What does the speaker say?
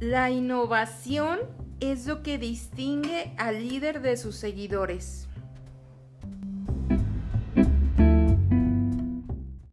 La innovación es lo que distingue al líder de sus seguidores.